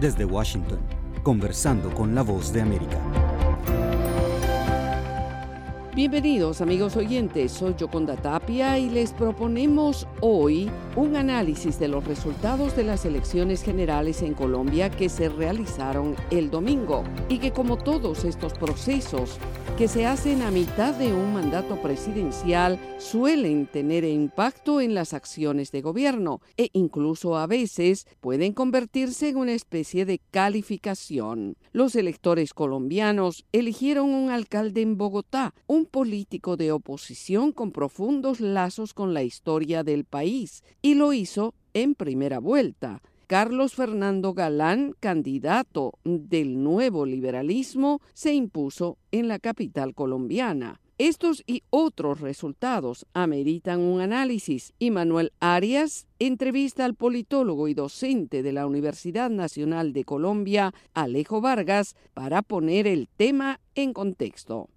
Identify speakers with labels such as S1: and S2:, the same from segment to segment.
S1: Desde Washington, conversando con la voz de América.
S2: Bienvenidos amigos oyentes, soy Yoconda Tapia y les proponemos hoy un análisis de los resultados de las elecciones generales en Colombia que se realizaron el domingo y que como todos estos procesos que se hacen a mitad de un mandato presidencial suelen tener impacto en las acciones de gobierno e incluso a veces pueden convertirse en una especie de calificación. Los electores colombianos eligieron un alcalde en Bogotá, un político de oposición con profundos lazos con la historia del país, y lo hizo en primera vuelta. Carlos Fernando Galán, candidato del nuevo liberalismo, se impuso en la capital colombiana. Estos y otros resultados ameritan un análisis y Manuel Arias entrevista al politólogo y docente de la Universidad Nacional de Colombia, Alejo Vargas, para poner el tema en contexto.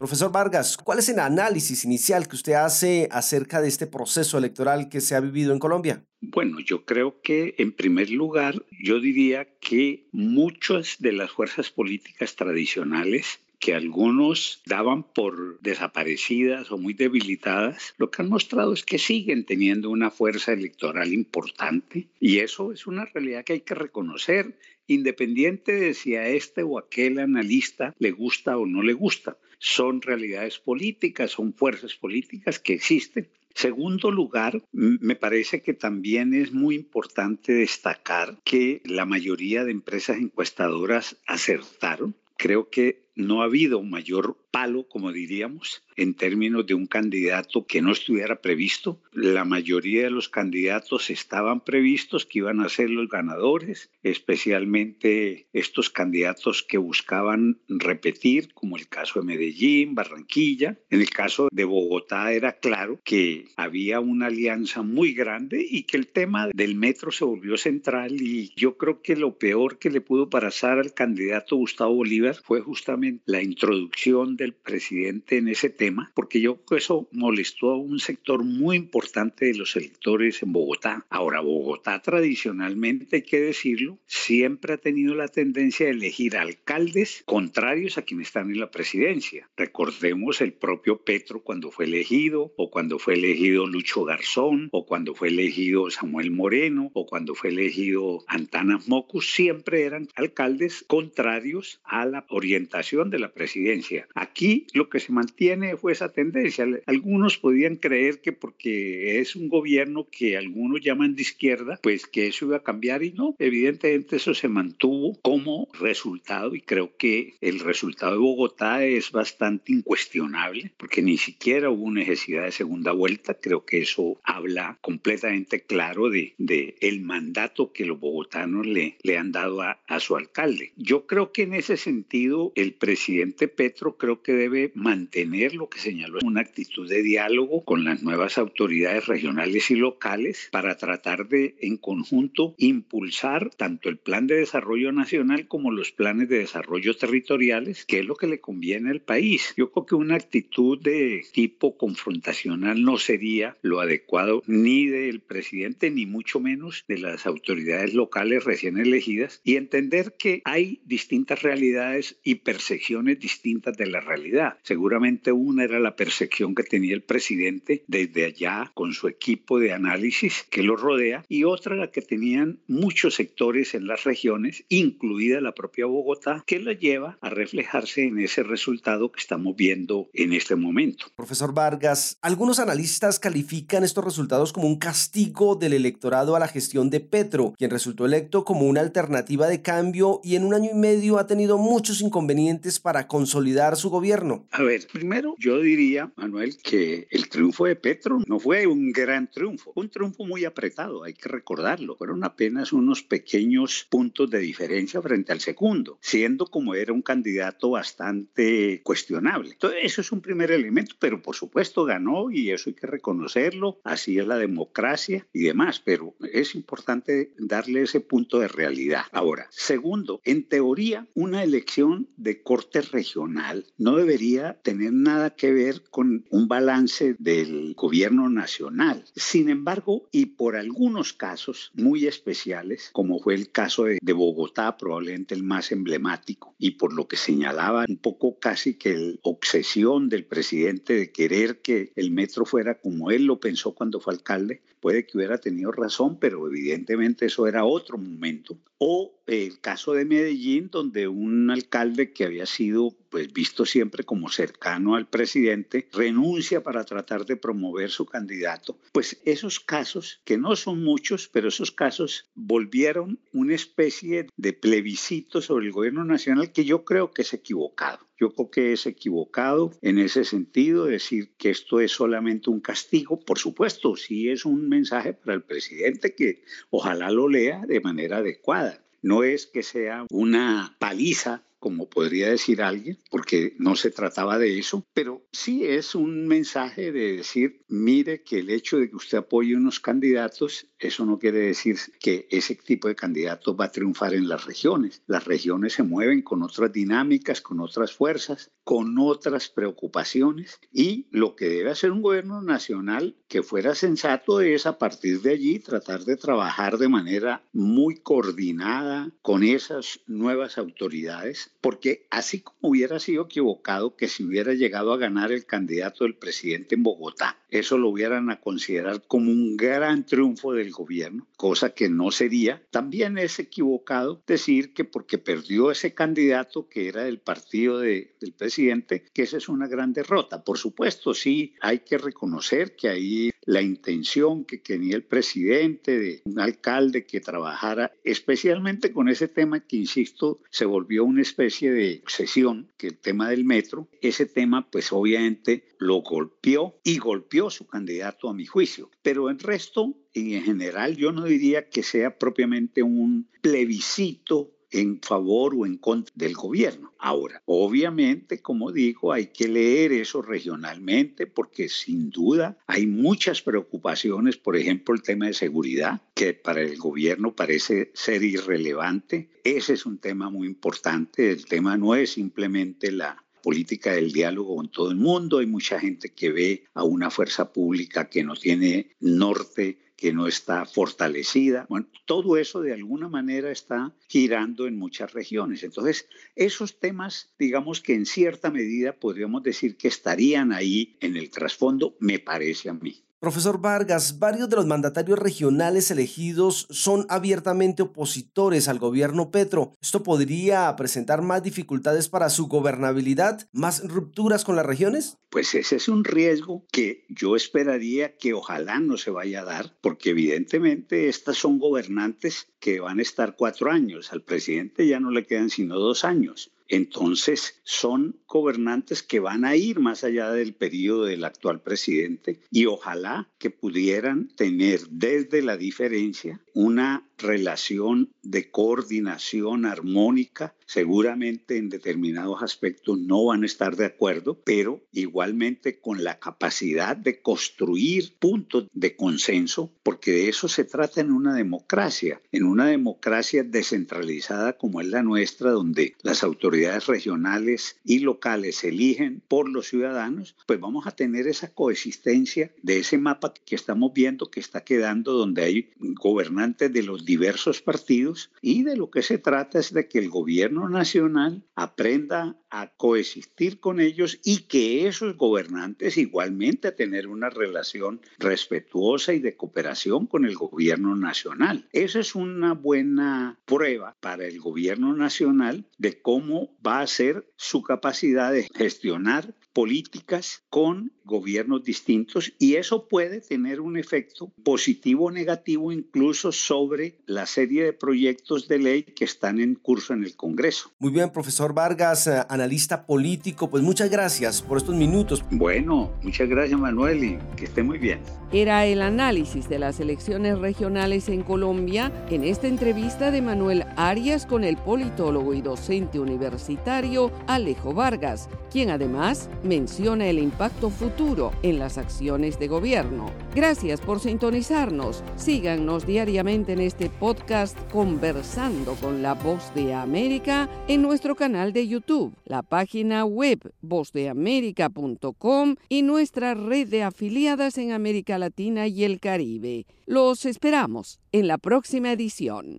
S3: Profesor Vargas, ¿cuál es el análisis inicial que usted hace acerca de este proceso electoral que se ha vivido en Colombia?
S4: Bueno, yo creo que en primer lugar, yo diría que muchas de las fuerzas políticas tradicionales que algunos daban por desaparecidas o muy debilitadas, lo que han mostrado es que siguen teniendo una fuerza electoral importante y eso es una realidad que hay que reconocer independiente de si a este o aquel analista le gusta o no le gusta son realidades políticas, son fuerzas políticas que existen. Segundo lugar, me parece que también es muy importante destacar que la mayoría de empresas encuestadoras acertaron. Creo que no ha habido mayor palo, como diríamos, en términos de un candidato que no estuviera previsto. La mayoría de los candidatos estaban previstos que iban a ser los ganadores, especialmente estos candidatos que buscaban repetir, como el caso de Medellín, Barranquilla. En el caso de Bogotá era claro que había una alianza muy grande y que el tema del metro se volvió central y yo creo que lo peor que le pudo pasar al candidato Gustavo Bolívar fue justamente la introducción del presidente en ese tema, porque yo eso molestó a un sector muy importante de los electores en Bogotá. Ahora, Bogotá tradicionalmente, hay que decirlo, siempre ha tenido la tendencia de elegir alcaldes contrarios a quienes están en la presidencia. Recordemos el propio Petro cuando fue elegido, o cuando fue elegido Lucho Garzón, o cuando fue elegido Samuel Moreno, o cuando fue elegido Antanas Mocus, siempre eran alcaldes contrarios a la orientación de la presidencia. Aquí lo que se mantiene fue esa tendencia. Algunos podían creer que porque es un gobierno que algunos llaman de izquierda, pues que eso iba a cambiar y no. Evidentemente eso se mantuvo como resultado y creo que el resultado de Bogotá es bastante incuestionable porque ni siquiera hubo necesidad de segunda vuelta. Creo que eso habla completamente claro de, de el mandato que los bogotanos le, le han dado a, a su alcalde. Yo creo que en ese sentido el presidente Petro creo que debe mantener lo que señaló una actitud de diálogo con las nuevas autoridades regionales y locales para tratar de en conjunto impulsar tanto el plan de desarrollo nacional como los planes de desarrollo territoriales, que es lo que le conviene al país. Yo creo que una actitud de tipo confrontacional no sería lo adecuado ni del presidente ni mucho menos de las autoridades locales recién elegidas y entender que hay distintas realidades y percepciones distintas de la realidad Seguramente una era la percepción que tenía el presidente desde allá con su equipo de análisis que lo rodea y otra la que tenían muchos sectores en las regiones, incluida la propia Bogotá, que la lleva a reflejarse en ese resultado que estamos viendo en este momento.
S3: Profesor Vargas, algunos analistas califican estos resultados como un castigo del electorado a la gestión de Petro, quien resultó electo como una alternativa de cambio y en un año y medio ha tenido muchos inconvenientes para consolidar su gobierno
S4: a ver, primero yo diría, Manuel, que el triunfo de Petro no fue un gran triunfo, un triunfo muy apretado, hay que recordarlo. Fueron apenas unos pequeños puntos de diferencia frente al segundo, siendo como era un candidato bastante cuestionable. Entonces, eso es un primer elemento, pero por supuesto ganó y eso hay que reconocerlo, así es la democracia y demás, pero es importante darle ese punto de realidad. Ahora, segundo, en teoría, una elección de corte regional no debería tener nada que ver con un balance del gobierno nacional. Sin embargo, y por algunos casos muy especiales, como fue el caso de, Bogotá, probablemente el más emblemático, y por lo que señalaba un poco casi que la obsesión del presidente de querer que el metro fuera como él lo pensó cuando fue alcalde, puede que hubiera tenido razón, pero evidentemente eso era otro momento. O el caso de Medellín, donde un alcalde que había sido pues, visto siempre como cercano al presidente, renuncia para tratar de promover su candidato. Pues esos casos, que no son muchos, pero esos casos volvieron una especie de plebiscito sobre el gobierno nacional que yo creo que es equivocado. Yo creo que es equivocado en ese sentido decir que esto es solamente un castigo. Por supuesto, sí es un mensaje para el presidente que ojalá lo lea de manera adecuada. No es que sea una paliza como podría decir alguien, porque no se trataba de eso, pero sí es un mensaje de decir, mire que el hecho de que usted apoye unos candidatos, eso no quiere decir que ese tipo de candidatos va a triunfar en las regiones. Las regiones se mueven con otras dinámicas, con otras fuerzas, con otras preocupaciones y lo que debe hacer un gobierno nacional que fuera sensato es a partir de allí tratar de trabajar de manera muy coordinada con esas nuevas autoridades porque así como hubiera sido equivocado que si hubiera llegado a ganar el candidato del presidente en Bogotá, eso lo hubieran a considerar como un gran triunfo del gobierno, cosa que no sería. También es equivocado decir que porque perdió ese candidato que era del partido del presidente, que esa es una gran derrota. Por supuesto, sí, hay que reconocer que ahí la intención que tenía el presidente de un alcalde que trabajara especialmente con ese tema que, insisto, se volvió una especie de obsesión, que el tema del metro, ese tema pues obviamente lo golpeó y golpeó su candidato a mi juicio. Pero en resto, y en general, yo no diría que sea propiamente un plebiscito en favor o en contra del gobierno. Ahora, obviamente, como digo, hay que leer eso regionalmente porque sin duda hay muchas preocupaciones, por ejemplo, el tema de seguridad, que para el gobierno parece ser irrelevante. Ese es un tema muy importante. El tema no es simplemente la política del diálogo con todo el mundo. Hay mucha gente que ve a una fuerza pública que no tiene norte que no está fortalecida. Bueno, todo eso de alguna manera está girando en muchas regiones. Entonces, esos temas, digamos que en cierta medida podríamos decir que estarían ahí en el trasfondo, me parece a mí.
S3: Profesor Vargas, varios de los mandatarios regionales elegidos son abiertamente opositores al gobierno Petro. ¿Esto podría presentar más dificultades para su gobernabilidad, más rupturas con las regiones?
S4: Pues ese es un riesgo que yo esperaría que ojalá no se vaya a dar, porque evidentemente estas son gobernantes que van a estar cuatro años. Al presidente ya no le quedan sino dos años. Entonces, son gobernantes que van a ir más allá del periodo del actual presidente y ojalá que pudieran tener desde la diferencia una relación de coordinación armónica. Seguramente en determinados aspectos no van a estar de acuerdo, pero igualmente con la capacidad de construir puntos de consenso, porque de eso se trata en una democracia, en una democracia descentralizada como es la nuestra, donde las autoridades regionales y locales se eligen por los ciudadanos, pues vamos a tener esa coexistencia de ese mapa que estamos viendo que está quedando donde hay gobernantes de los diversos partidos y de lo que se trata es de que el gobierno nacional aprenda a coexistir con ellos y que esos gobernantes igualmente tener una relación respetuosa y de cooperación con el gobierno nacional. Esa es una buena prueba para el gobierno nacional de cómo va a ser su capacidad de gestionar políticas con gobiernos distintos y eso puede tener un efecto positivo o negativo incluso sobre la serie de proyectos de ley que están en curso en el Congreso.
S3: Muy bien, profesor Vargas, eh, analista político, pues muchas gracias por estos minutos.
S4: Bueno, muchas gracias Manuel y que esté muy bien.
S2: Era el análisis de las elecciones regionales en Colombia en esta entrevista de Manuel Arias con el politólogo y docente universitario Alejo Vargas, quien además menciona el impacto futuro en las acciones de gobierno. Gracias por sintonizarnos. Síganos en este podcast Conversando con la Voz de América en nuestro canal de YouTube. la página web vozdeamerica.com y nuestra red de afiliadas en América Latina y el Caribe. Los esperamos en la próxima edición.